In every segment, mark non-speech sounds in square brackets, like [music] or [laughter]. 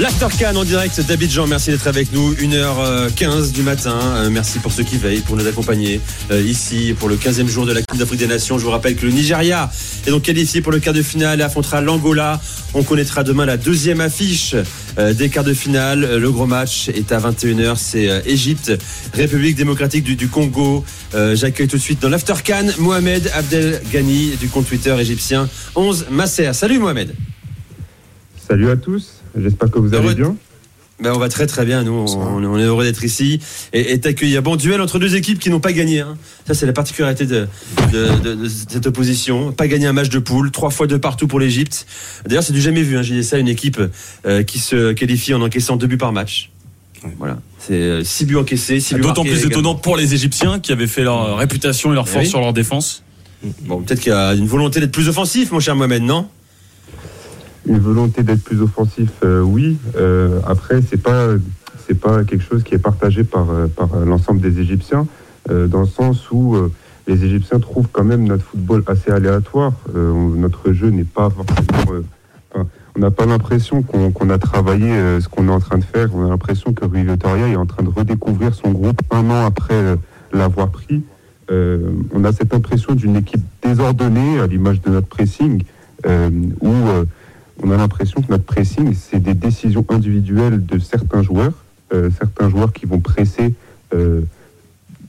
L'Aftercan en direct d'Abidjan, merci d'être avec nous. 1h15 du matin. Euh, merci pour ceux qui veillent, pour nous accompagner euh, ici pour le 15e jour de la Coupe d'Afrique des Nations. Je vous rappelle que le Nigeria est donc qualifié pour le quart de finale et affrontera l'Angola. On connaîtra demain la deuxième affiche euh, des quarts de finale. Le gros match est à 21h. C'est Égypte, République démocratique du, Congo. J'accueille tout de suite dans l'Aftercan Mohamed Abdel Ghani du compte Twitter égyptien 11 Masser. Salut Mohamed. Salut à tous. J'espère que vous allez bien. Ben on va très très bien, nous, on, est heureux d'être ici et, t'accueillir. Bon, duel entre deux équipes qui n'ont pas gagné. Hein. Ça, c'est la particularité de, cette opposition. Pas gagné un match de poule, trois fois de partout pour l'Égypte. D'ailleurs, c'est du jamais vu, hein, j'ai ça, une équipe euh, qui se qualifie en encaissant deux buts par match. Voilà, c'est euh, six buts encaissés. D'autant plus étonnant pour les Égyptiens qui avaient fait leur réputation et leur force sur leur défense. Bon, peut-être qu'il y a une volonté d'être plus offensif, mon cher Mohamed, non? Une volonté d'être plus offensif, euh, oui. Euh, après, c'est pas pas quelque chose qui est partagé par euh, par l'ensemble des Égyptiens, dans le sens où les Égyptiens trouvent quand même notre football assez aléatoire. notre jeu n'est pas forcément on n'a pas l'impression qu'on a travaillé ce qu'on est en train de faire. On a l'impression que Rui Vitoria est en train de redécouvrir son groupe un an après l'avoir pris. on a cette impression d'une équipe désordonnée, à l'image de notre pressing, où on a l'impression que notre pressing, c'est des décisions individuelles de certains joueurs, euh, certains joueurs qui vont presser euh,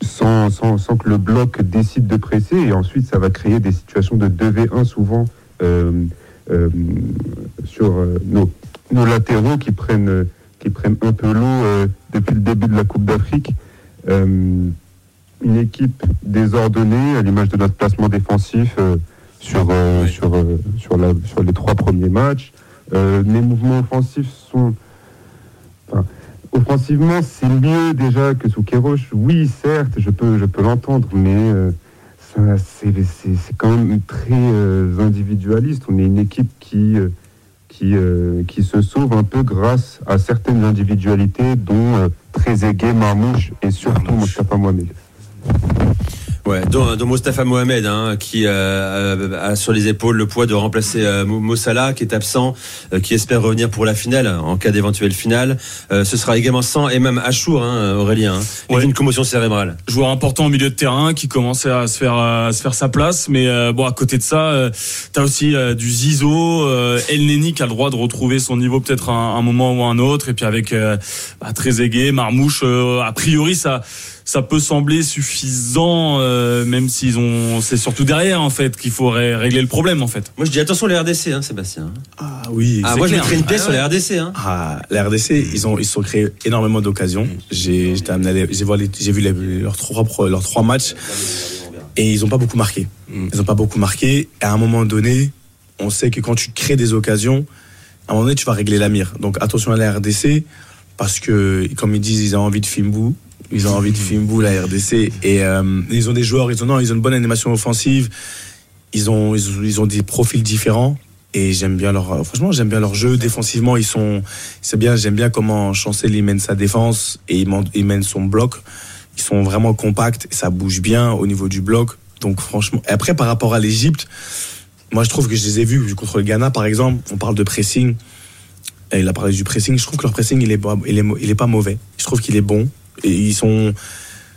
sans, que le bloc décide de presser, et ensuite ça va créer des situations de 2v1 souvent euh, sur nos, nos, latéraux qui prennent, qui prennent un peu l'eau depuis le début de la Coupe d'Afrique. une équipe désordonnée, à l'image de notre placement défensif sur, euh, sur, euh, sur, la, sur les trois premiers matchs. Euh, les mouvements offensifs sont. offensivement, c'est mieux déjà que sous Kéroche. Oui, certes, je peux, je peux l'entendre, mais c'est quand même très individualiste. On est une équipe qui, qui, qui se sauve un peu grâce à certaines individualités, dont très aigué Marmouche et surtout Mustafa Mohamed. Ouais, dont, dont Mostafa Mohamed, hein, qui euh, euh, a sur les épaules le poids de remplacer euh, Mossala, qui est absent, euh, qui espère revenir pour la finale, en cas d'éventuelle finale. ce sera également sans et même Achour, hein, Aurélien, hein, ouais. une commotion cérébrale. Joueur important au milieu de terrain, qui commençait à se faire à se faire sa place, mais bon, à côté de ça, tu as aussi du Zizo, El Neni qui a le droit de retrouver son niveau peut-être un, un, moment ou un autre, et puis avec bah, aigué, Marmouche, a priori ça ça peut sembler suffisant, euh, même s'ils ont. C'est surtout derrière en fait qu'il faut régler le problème en fait. Moi je dis attention les RDC, hein, Sébastien. Ah oui. Ah, moi je mettrais une pièce sur les RDC. Hein. Ah, les RDC, ils ont ils sont créés énormément d'occasions. J'ai j'étais amené, j'ai vu leurs trois leurs trois matchs et ils ont pas beaucoup marqué. Mm. Ils ont pas beaucoup marqué. Et à un moment donné, on sait que quand tu crées des occasions, à un moment donné tu vas régler la mire. Donc attention à la RDC parce que comme ils disent, ils ont envie de Fimbu ils ont envie de Fimbu, la RDC. Et euh, ils ont des joueurs, ils ont, non, ils ont une bonne animation offensive. Ils ont, ils ont, des profils différents. Et j'aime bien leur, franchement, j'aime bien leur jeu. Défensivement, ils sont, c'est bien, j'aime bien comment Chancel mène sa défense et il mène, son bloc. Ils sont vraiment compacts, ça bouge bien au niveau du bloc. Donc franchement, et après par rapport à l'Égypte, moi je trouve que je les ai vus contre le Ghana par exemple. On parle de pressing. Et il a parlé du pressing. Je trouve que leur pressing il est, il est, il est pas mauvais. Je trouve qu'il est bon. Et ils sont.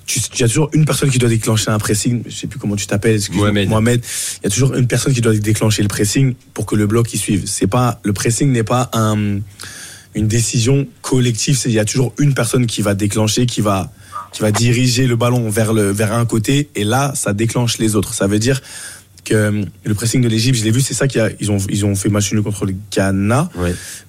Tu, y a toujours une personne qui doit déclencher un pressing. Je sais plus comment tu t'appelles. Mohamed. Mohamed. Il y a toujours une personne qui doit déclencher le pressing pour que le bloc y suive. C'est pas le pressing n'est pas un, une décision collective. Il y a toujours une personne qui va déclencher, qui va qui va diriger le ballon vers le vers un côté et là ça déclenche les autres. Ça veut dire que le pressing de l'Égypte, je l'ai vu, c'est ça qu'ils ont ils ont fait match nul contre le Ghana,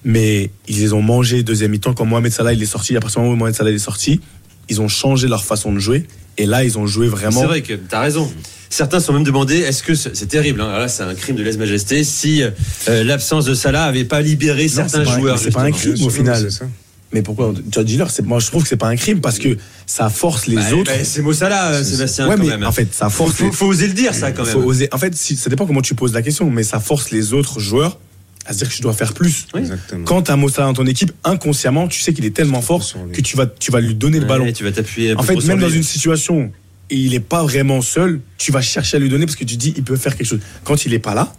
mais ils les ont mangé deuxième mi-temps quand Mohamed Salah il est sorti. À partir du moment où Mohamed Salah est sorti, ils ont changé leur façon de jouer. Et là, ils ont joué vraiment. C'est vrai que tu as raison. Certains sont même demandé est-ce que c'est terrible hein, Là, c'est un crime de lèse-majesté. Si euh, l'absence de Salah avait pas libéré certains joueurs. C'est pas un crime au final. Mais pourquoi Tu as dit leur, moi je trouve que c'est pas un crime parce que ça force les bah, autres. Bah, c'est euh, Sébastien. Ouais, quand mais même. en fait, ça force. Faut, faut, oser le dire, ça quand même. Faut oser. En fait, si, ça dépend comment tu poses la question, mais ça force les autres joueurs à se dire que je dois faire plus. Quand tu as Mossala dans ton équipe, inconsciemment, tu sais qu'il est tellement fort que tu vas, tu vas lui donner le ballon. Tu vas t'appuyer. En fait, même dans une situation, il est pas vraiment seul, tu vas chercher à lui donner parce que tu dis il peut faire quelque chose. Quand il est pas là,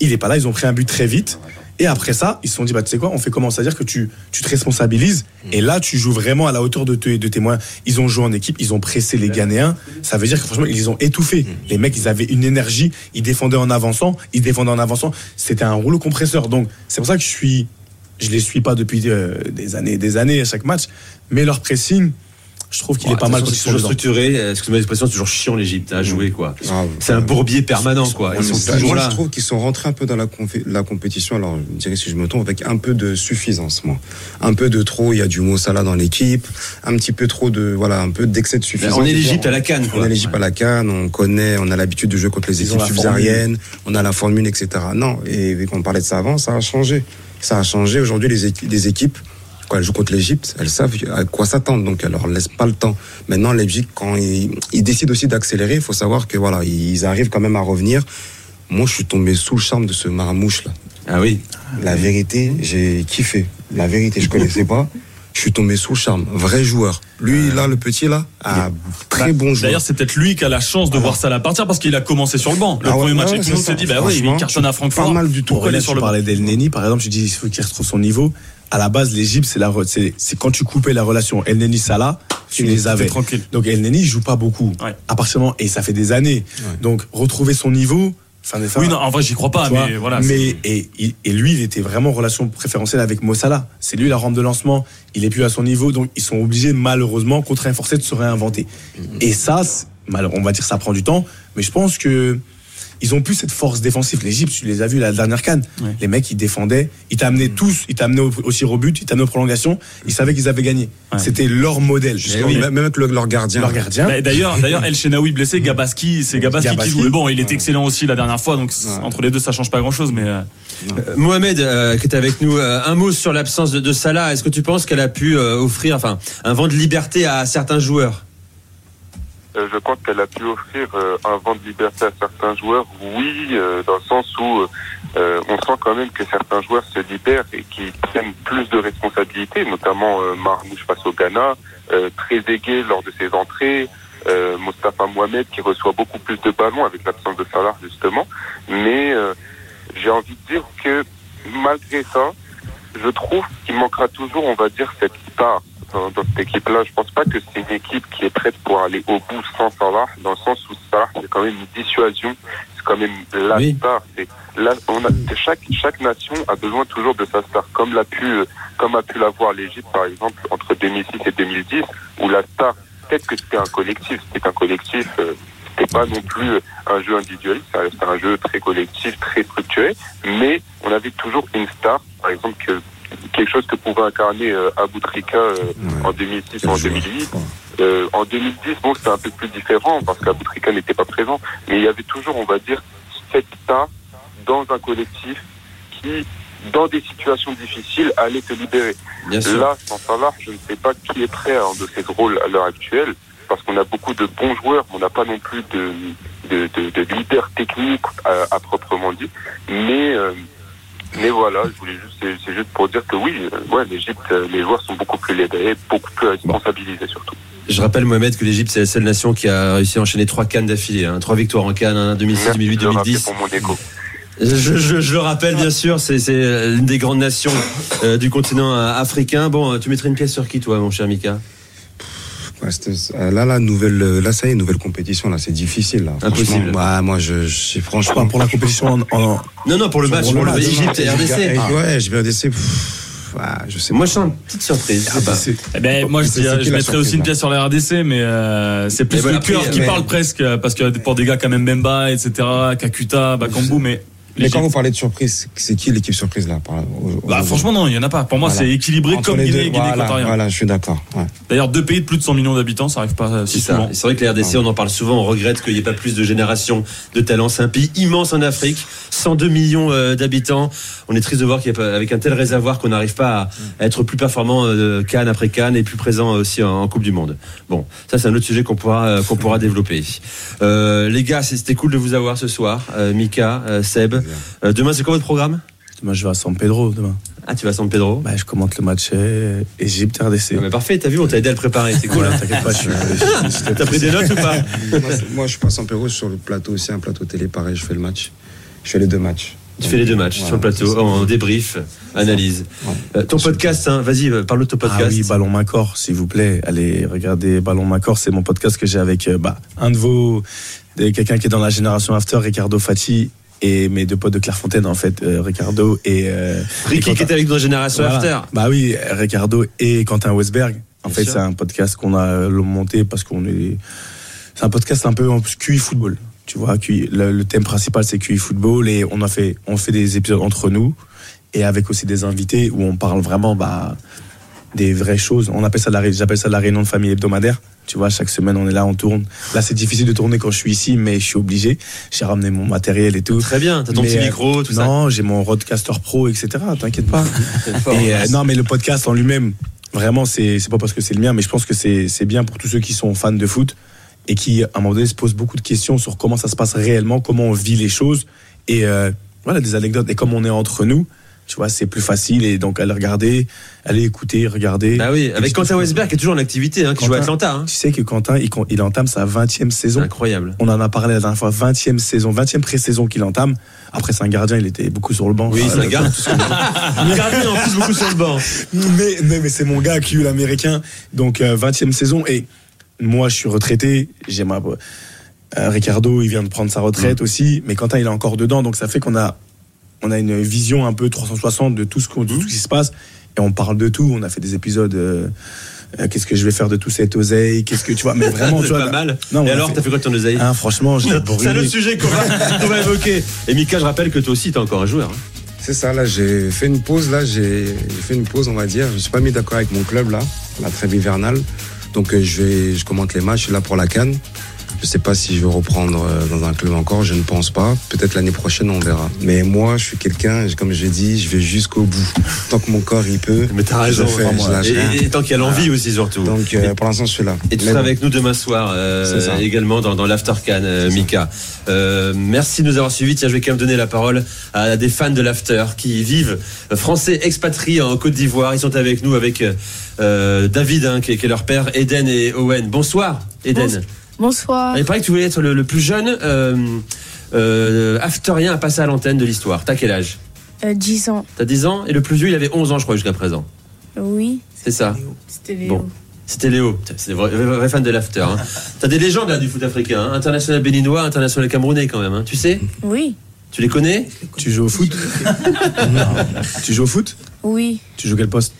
il est pas là. Ils ont pris un but très vite. Et après ça, ils se sont dit, bah, tu sais quoi, on fait comment? C'est-à-dire que tu, tu te responsabilises. Et là, tu joues vraiment à la hauteur de, te- de tes moyens. Ils ont joué en équipe, ils ont pressé les Ghanéens. Ça veut dire que franchement, ils les ont étouffés. Les mecs, ils avaient une énergie. Ils défendaient en avançant. Ils défendaient en avançant. C'était un rouleau compresseur. Donc, c'est pour ça que je suis. Je les suis pas depuis euh, des années et des années à chaque match. Mais leur pressing, je trouve qu'il est pas mal quand ils C'est sont toujours structuré. Excuse-moi l'expression, c'est toujours chiant l'Égypte à jouer quoi. Ah, C'est un bourbier permanent quoi. Ils sont toujours moi, là. je trouve qu'ils sont rentrés un peu dans la, compétition. Alors, je dirais si je me trompe, avec un peu de suffisance, moi. Un peu de trop. Il y a du mot Salah dans l'équipe. Un petit peu trop de, voilà, un peu d'excès de suffisance. On est l'Égypte à la canne quoi. On est l'Égypte à la canne, on connaît, on a l'habitude de jouer contre les équipes subsahariennes, on a la formule, etc. Non, et vu qu'on parlait de ça avant, ça a changé. Ça a changé. Aujourd'hui, les équipes, quand elles jouent contre l'Égypte, elles savent à quoi s'attendre, donc elles leur laissent pas le temps. Maintenant, l'Égypte, quand ils, ils décident aussi d'accélérer, il faut savoir que voilà, ils arrivent quand même à revenir. Moi, je suis tombé sous le charme de ce marmouche là. Ah oui. La vérité, j'ai kiffé. La vérité, je connaissais pas. Je suis tombé sous le charme. Vrai joueur. Lui, là, le petit là, ah, très bon joueur. D'ailleurs, c'est peut-être lui qui a la chance de voir ça à la partir parce qu'il a commencé sur le banc. Le Ah ouais, premier match, ouais, et tout le monde ça. s'est dit, bah oui, il cartonne à Francfort. Pas mal du tout. Pour aller Là, sur tu le parlais d'El Neni, par exemple, je dis il faut qu'il retrouve son niveau. À la base, l'Égypte, c'est la, c'est, quand tu coupais la relation El Neni Salah, tu les avais. tranquille. Donc El Neni, joue pas beaucoup. Ouais. Et ça fait des années. Donc retrouver son niveau. Fin des fins, Oui, non, en vrai, j'y crois pas, vois, mais voilà. mais et, lui, il était vraiment en relation préférentielle avec Mo Salah. C'est lui la rampe de lancement. Il est plus à son niveau, donc ils sont obligés malheureusement, contraints forcés, de se réinventer. Et ça, on va dire, ça prend du temps, mais je pense que ils ont plus cette force défensive. L'Égypte, tu les as vus la dernière canne. Ouais. Les mecs, ils défendaient, ils t'amenaient tous, ils t'amenaient au, au but, ils t'amenaient aux prolongations. Ils savaient qu'ils avaient gagné. Ouais. C'était leur modèle. Justement, Et oui, même avec le- leur gardien. leur gardien. Bah, D'ailleurs, d'ailleurs, El Shenaoui blessé, Gabaski, c'est Gabaski, Gabaski. qui joue. Bon, il était excellent aussi la dernière fois, donc entre les deux, ça change pas grand chose. Mais euh, Euh, Mohamed, euh, qui est avec nous, euh, un mot sur l'absence de, de Salah. Est-ce que tu penses qu'elle a pu euh, offrir, enfin, un vent de liberté à certains joueurs? Je pense qu'elle a pu offrir euh, un vent de liberté à certains joueurs, oui, euh, dans le sens où euh, on sent quand même que certains joueurs se libèrent et qui prennent plus de responsabilités, notamment euh, Marmouche face au Ghana, euh, Trezeguet lors de ses entrées, euh, Mostafa Mohamed qui reçoit beaucoup plus de ballons avec l'absence de Salah justement. Mais euh, j'ai envie de dire que malgré ça, je trouve qu'il manquera toujours, on va dire, cette star dans, dans cette équipe-là. Je pense pas que c'est une équipe qui est prête pour aller au bout sans Salah, dans le sens où Salah, c'est quand même une dissuasion. C'est quand même la Oui. star. Là, on a, chaque, chaque nation a besoin toujours de sa star, comme l'a pu, euh, comme a pu l'avoir l'Égypte, par exemple, entre 2006 et 2010, où la star, peut-être que c'était un collectif, c'était un collectif, euh, c'était pas non plus euh, un jeu individualiste, ça restait un jeu très collectif, très structuré, mais on avait toujours une star, par exemple, que, quelque chose que pouvait incarner euh, Aboutrika euh, Ouais. en 2006 ou en joueur. 2008. Euh, en 2010, bon, c'était un peu plus différent parce qu'Aboutrika n'était pas présent, mais il y avait toujours, on va dire, cette star dans un collectif qui, dans des situations difficiles, allait te libérer. Bien sûr. Là, sans Salah, je ne sais pas qui est prêt à endosser ce rôle à l'heure actuelle, parce qu'on a beaucoup de bons joueurs, mais on n'a pas non plus de, de, de, de leader technique à, à proprement dit. Mais, euh, mais voilà, je voulais juste, c'est, juste pour dire que oui, euh, ouais, l'Égypte, euh, les joueurs sont beaucoup plus libérés, beaucoup plus responsabilisés surtout. Je rappelle, Mohamed, que l'Égypte, c'est la seule nation qui a réussi à enchaîner trois cannes d'affilée. hein. Trois victoires en cannes, hein, 2006, Merci 2008, de le rappeler 2010. pour mon égo. Je, je- je le rappelle, bien sûr, c'est l'une des grandes nations euh, du continent euh, africain. Bon, euh, tu mettrais une pièce sur qui, toi, mon cher Mika? Ouais, euh, là, la nouvelle, euh, là, ça y est, nouvelle compétition, là, c'est difficile, là. Impossible. Ouais, moi, je, je, franchement. Pour la compétition en, en- Non, non, pour le match, Pour pour le le match, Égypte et RDC. Ah. Ouais, je vais RDC. pff, ouais, je sais Moi, pas. je sens une petite surprise. Ah bah, eh ben, moi, je, dirais- je mettrais surprise, aussi une pièce sur la RDC, mais euh, c'est plus Mais voilà, le cœur qui mais- parle presque, parce que pour des gars comme Mbemba, etc., Kakuta, Bakambu, mais. Mais quand vous parlez de surprise, c'est qui l'équipe surprise, là par- au- Bah, au- franchement, non, il y en a pas. Pour moi, Voilà. c'est équilibré Entre comme Guinée et Guinée voilà, voilà, je suis d'accord. ouais. D'ailleurs, deux pays de plus de 100 millions d'habitants, ça arrive pas C'est si ça. souvent. C'est vrai que les RDC, on en parle souvent, on regrette qu'il n'y ait pas plus de génération de talents. C'est un pays immense en Afrique, 102 millions euh, d'habitants. On est triste de voir qu'avec un tel réservoir qu'on n'arrive pas à, être plus performant euh, Cannes après Cannes et plus présent aussi en, Coupe du Monde. Bon, ça c'est un autre sujet qu'on pourra euh, qu'on pourra développer. Euh, les gars, c'était cool de vous avoir ce soir, Euh, Mika, euh, Seb. Euh, demain, c'est quoi votre programme Demain, je vais à San Pedro demain. Ah, tu vas à San Pedro Bah, je commente le match euh, Égypte-RDC. mais Parfait, t'as vu, on t'a aidé à le préparer, c'est cool. Hein. t'inquiète pas, suis. T'as pris des notes ou pas moi, moi, je passe en Pérou sur le plateau aussi, un plateau télé, pareil, je fais le match. Je fais les deux matchs. Tu fais les deux matchs Voilà, sur le plateau, en débrief, analyse. Ouais. Euh, ton podcast, hein, vas-y, parle de ton podcast. Ah oui, Ballon Main Corps, s'il vous plaît. Allez, regardez Ballon Main Corps, c'est mon podcast que j'ai avec bah, un de vos. Quelqu'un qui est dans la génération After, Ricardo Fati, et mes deux potes de Clairefontaine, en fait, euh, Ricardo et. euh, Ricky et qui Quentin. était avec nous dans Génération Voilà. After. Bah oui, Ricardo et Quentin Westberg. En Bien fait, c'est un podcast qu'on a euh, monté parce qu'on est. C'est un podcast un peu en QI football. Tu vois, QI le, le thème principal c'est QI football et on a fait, on fait des épisodes entre nous et avec aussi des invités où on parle vraiment bah, des vraies choses. On appelle ça la, j'appelle ça la réunion de famille hebdomadaire. Tu vois, chaque semaine on est là, on tourne. Là, c'est difficile de tourner quand je suis ici, mais je suis obligé. J'ai ramené mon matériel et tout. Très bien, t'as ton Mais, petit euh, micro, tout ça. Non, j'ai mon Rodecaster Pro, etc. T'inquiète pas. [laughs] Et, euh, non, mais le podcast en lui-même, vraiment, c'est pas parce que c'est le mien, mais je pense que c'est c'est bien pour tous ceux qui sont fans de foot et qui, à un moment donné, se posent beaucoup de questions sur comment ça se passe réellement, comment on vit les choses et euh, voilà des anecdotes. Et comme on est entre nous, tu vois, c'est plus facile et donc allez regarder, allez écouter, regarder. Bah oui, avec Quentin Westberg qui est toujours en activité, hein, qui joue à. Atlanta. hein. Tu sais que Quentin, il, il entame sa 20e C'est saison. incroyable. On en a parlé la dernière fois, 20e saison, 20e pré-saison qu'il entame. Après, c'est un gardien, il était beaucoup sur le banc. Oui, c'est un gars. [laughs] Le gardien en plus beaucoup sur le banc. mais, mais, mais c'est mon gars qui est l'américain. Donc, euh, 20e saison. Et moi, je suis retraité. J'ai ma. euh, Ricardo, il vient de prendre sa retraite aussi. Mais Quentin, il est encore dedans. Donc, ça fait qu'on a, on a une vision un peu 360 de tout ce, qu'on- de tout ce qui se passe. Et on parle de tout. On a fait des épisodes. euh, euh, Qu'est-ce que je vais faire de tout cet oseille? Qu'est-ce que tu vois? Mais [laughs] vraiment, tu C'est vois. pas mal. Non, on Et alors, fait- t'as fait quoi de ton oseille? Hein, franchement, je l'ai [laughs] C'est autre sujet qu'on va, [laughs] qu'on va évoquer. Et Mika, je rappelle que toi aussi, t'es encore un joueur. hein. C'est ça, là, j'ai fait une pause, là, j'ai j'ai fait une pause, on va dire. Je suis pas mis d'accord avec mon club, là, la trêve hivernale. Donc, euh, je vais, je commente les matchs, je suis là pour la canne. Je sais pas si je vais reprendre euh, dans un club encore, je ne pense pas. Peut-être l'année prochaine, on verra. Mais moi, je suis quelqu'un, comme je l'ai dit, je vais jusqu'au bout. Tant que mon corps, il peut. Mais t'as raison. Je fais, je et, tant qu'il y a l'envie aussi, surtout. Donc, euh, pour l'instant, je suis là. Et tu seras bon. avec nous demain soir, euh, également dans, dans l'After Can, euh. Mika. Euh, merci de nous avoir suivis. Tiens, je vais quand même donner la parole à des fans de l'After qui vivent français expatriés en Côte d'Ivoire. Ils sont avec nous avec David, hein, qui, est, qui est leur père, Eden et Owen. Bonsoir, Eden. Bonsoir. Bonsoir. Il paraît que tu voulais être le, le plus jeune euh, euh, afterien à passer à l'antenne de l'histoire. T'as quel âge? Euh, 10 ans. T'as 10 ans? Et le plus vieux, il avait 11 ans, je crois, jusqu'à présent. Oui. C'est ça. C'était Léo. Bon. C'était Léo, c'est des vrais, vrais- vrais fans de l'after. Hein. T'as des légendes là du foot africain, hein. international béninois, international camerounais quand même. hein. Tu sais? Oui. Tu les connais? Tu joues au foot? [laughs] Tu joues au foot? Oui. Tu joues quel poste?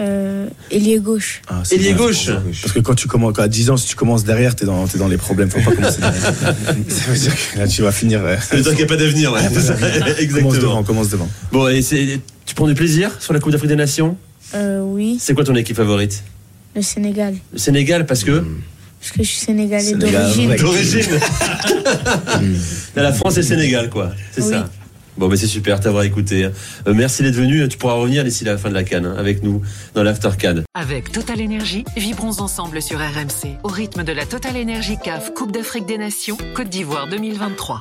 Euh, ailier gauche. Ah, Ailier gauche. Parce que quand tu commences, à 10 ans, si tu commences derrière, t'es dans, t'es dans les problèmes. Faut pas commencer derrière. [laughs] Ça veut dire que là, tu vas finir. euh, Ça veut dire qu'il n'y a pas d'avenir, ça. [laughs] [laughs] Commence Exactement. devant, commence devant. Bon, et c'est- tu prends du plaisir sur la Coupe d'Afrique des Nations? Euh, oui. C'est quoi ton équipe favorite? Le Sénégal. Le Sénégal, parce que Parce que je suis sénégalais Sénégal, d'origine. D'origine T'as la France et le Sénégal, quoi. C'est Oui. ça. Bon, mais c'est super t'avoir écouté. Euh, merci d'être venu. Tu pourras revenir d'ici la fin de la canne hein, avec nous dans l'After Cannes. Avec Total Énergie, vibrons ensemble sur RMC au rythme de la Total Énergie CAF Coupe d'Afrique des Nations Côte d'Ivoire 2023.